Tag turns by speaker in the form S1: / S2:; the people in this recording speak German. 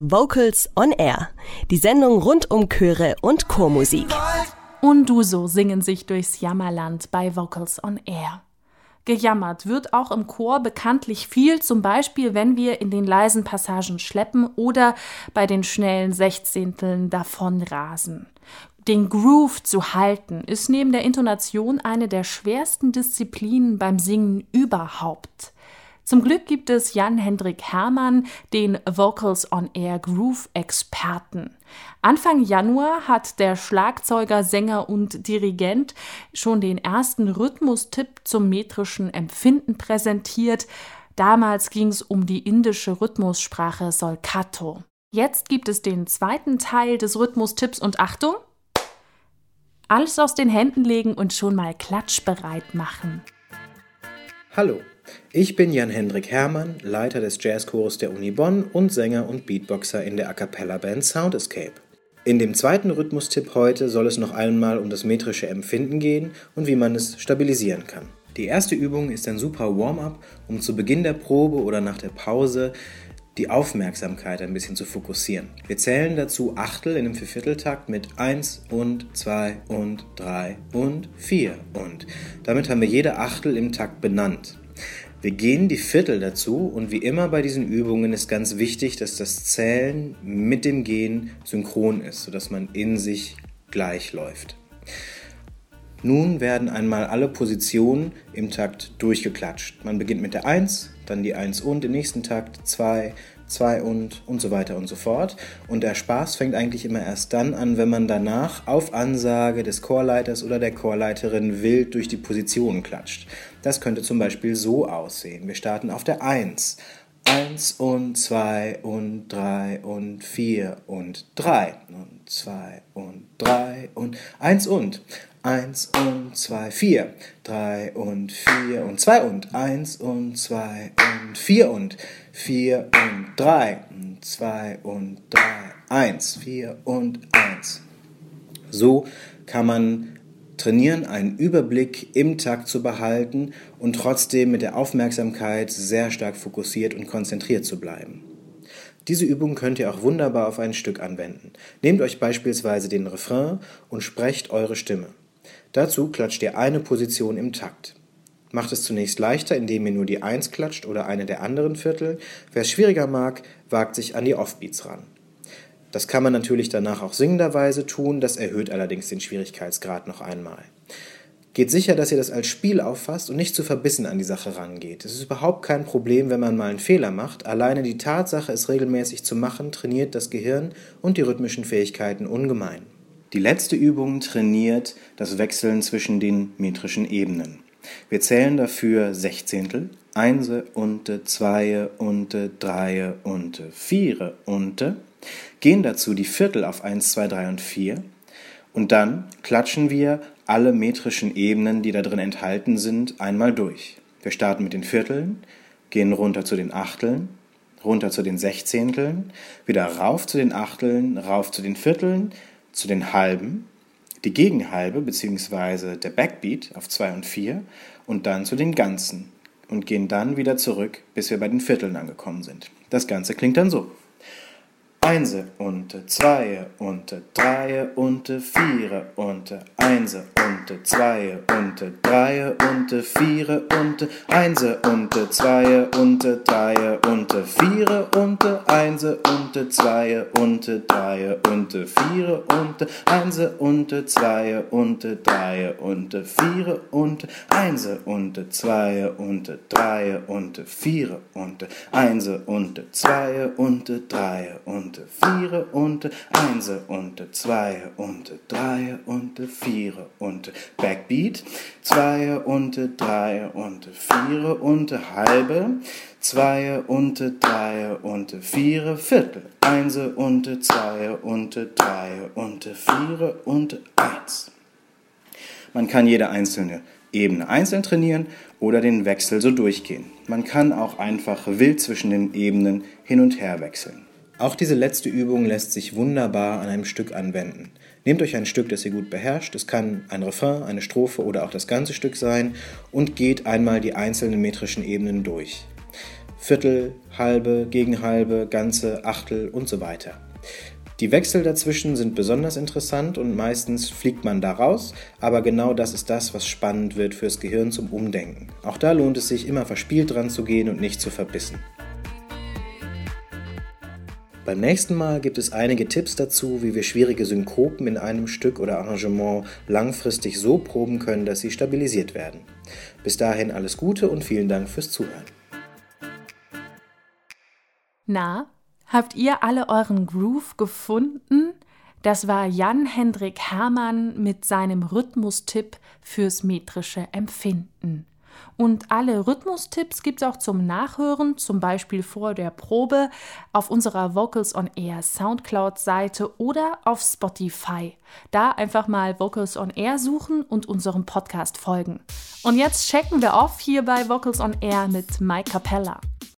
S1: Vocals on Air. Die Sendung rund um Chöre und Chormusik.
S2: Und du so singen sich durchs Jammerland bei Vocals on Air. Gejammert wird auch im Chor bekanntlich viel, zum Beispiel wenn wir in den leisen Passagen schleppen oder bei den schnellen Sechzehnteln davonrasen. Den Groove zu halten ist neben der Intonation eine der schwersten Disziplinen beim Singen überhaupt. Zum Glück gibt es Jan-Hendrik Hermann, den Vocals on Air Groove Experten. Anfang Januar hat der Schlagzeuger, Sänger und Dirigent schon den ersten Rhythmustipp zum metrischen Empfinden präsentiert. Damals ging es um die indische Rhythmussprache Solkato. Jetzt gibt es den zweiten Teil des Rhythmustipps und Achtung! Alles aus den Händen legen und schon mal klatschbereit machen.
S3: Hallo, ich bin Jan-Hendrik Hermann, Leiter des Jazzchores der Uni Bonn und Sänger und Beatboxer in der A Cappella Band Sound Escape. In dem zweiten Rhythmustipp heute soll es noch einmal um das metrische Empfinden gehen und wie man es stabilisieren kann. Die erste Übung ist ein super Warm-up, um zu Beginn der Probe oder nach der Pause die Aufmerksamkeit ein bisschen zu fokussieren. Wir zählen dazu Achtel in einem Viervierteltakt mit 1 und 2 und 3 und 4 und. Damit haben wir jede Achtel im Takt benannt. Wir gehen die Viertel dazu und wie immer bei diesen Übungen ist ganz wichtig, dass das Zählen mit dem Gehen synchron ist, sodass man in sich gleich läuft. Nun werden einmal alle Positionen im Takt durchgeklatscht. Man beginnt mit der 1, dann die 1 und im nächsten Takt 2, 2 und und so weiter und so fort. Und der Spaß fängt eigentlich immer erst dann an, wenn man danach auf Ansage des Chorleiters oder der Chorleiterin wild durch die Positionen klatscht. Das könnte zum Beispiel so aussehen. Wir starten auf der 1. 1 und 2 und 3 und 4 und 3 und 2 und 3 und 1 und 1 und 2, 4, 3 und 4 und 2 und 1 und 2 und 4 und 4 und 3 und 2 und 3, 1, 4 und 1. So kann man trainieren, einen Überblick im Takt zu behalten und trotzdem mit der Aufmerksamkeit sehr stark fokussiert und konzentriert zu bleiben. Diese Übung könnt ihr auch wunderbar auf ein Stück anwenden. Nehmt euch beispielsweise den Refrain und sprecht eure Stimme. Dazu klatscht ihr eine Position im Takt. Macht es zunächst leichter, indem ihr nur die Eins klatscht oder eine der anderen Viertel. Wer es schwieriger mag, wagt sich an die Offbeats ran. Das kann man natürlich danach auch singenderweise tun, das erhöht allerdings den Schwierigkeitsgrad noch einmal. Geht sicher, dass ihr das als Spiel auffasst und nicht zu verbissen an die Sache rangeht. Es ist überhaupt kein Problem, wenn man mal einen Fehler macht. Alleine die Tatsache, es regelmäßig zu machen, trainiert das Gehirn und die rhythmischen Fähigkeiten ungemein. Die letzte Übung trainiert das Wechseln zwischen den metrischen Ebenen. Wir zählen dafür Sechzehntel, Einse und Zweie und Dreie und Viere und gehen dazu die Viertel auf 1, 2, 3 und 4 und dann klatschen wir alle metrischen Ebenen, die da drin enthalten sind, einmal durch. Wir starten mit den Vierteln, gehen runter zu den Achteln, runter zu den Sechzehnteln, wieder rauf zu den Achteln, rauf zu den Vierteln, zu den Halben, die Gegenhalbe bzw. der Backbeat auf 2 und 4 und dann zu den Ganzen und gehen dann wieder zurück, bis wir bei den Vierteln angekommen sind. Das Ganze klingt dann so. Einse und Zweie und Dreie und Viere und Einse und Zweie und Dreie und Viere und Einse und Zweie und Dreie und Viere und Einse und Zweie und Dreie und Viere und Einse und Zweie und Dreie und Viere und Einse und Zweie und Dreie und Viere und Einse und Zweie und Dreie und und vier und eins und zwei und drei und vier und Backbeat, zwei und drei und vier und halbe, zwei und drei und vier Viertel, eins und zwei und drei und vier und eins. Man kann jede einzelne Ebene einzeln trainieren oder den Wechsel so durchgehen. Man kann auch einfach wild zwischen den Ebenen hin und her wechseln. Auch diese letzte Übung lässt sich wunderbar an einem Stück anwenden. Nehmt euch ein Stück, das ihr gut beherrscht, es kann ein Refrain, eine Strophe oder auch das ganze Stück sein, und geht einmal die einzelnen metrischen Ebenen durch. Viertel, halbe, Gegenhalbe, ganze, Achtel und so weiter. Die Wechsel dazwischen sind besonders interessant und meistens fliegt man da raus, aber genau das ist das, was spannend wird fürs Gehirn zum Umdenken. Auch da lohnt es sich immer verspielt dran zu gehen und nicht zu verbissen. Beim nächsten Mal gibt es einige Tipps dazu, wie wir schwierige Synkopen in einem Stück oder Arrangement langfristig so proben können, dass sie stabilisiert werden. Bis dahin alles Gute und vielen Dank fürs Zuhören.
S2: Na, habt ihr alle euren Groove gefunden? Das war Jan-Hendrik Hermann mit seinem Rhythmustipp fürs metrische Empfinden. Und alle Rhythmustipps gibt es auch zum Nachhören, zum Beispiel vor der Probe, auf unserer Vocals on Air Soundcloud-Seite oder auf Spotify. Da einfach mal Vocals on Air suchen und unserem Podcast folgen. Und jetzt checken wir off hier bei Vocals on Air mit Mike Capella.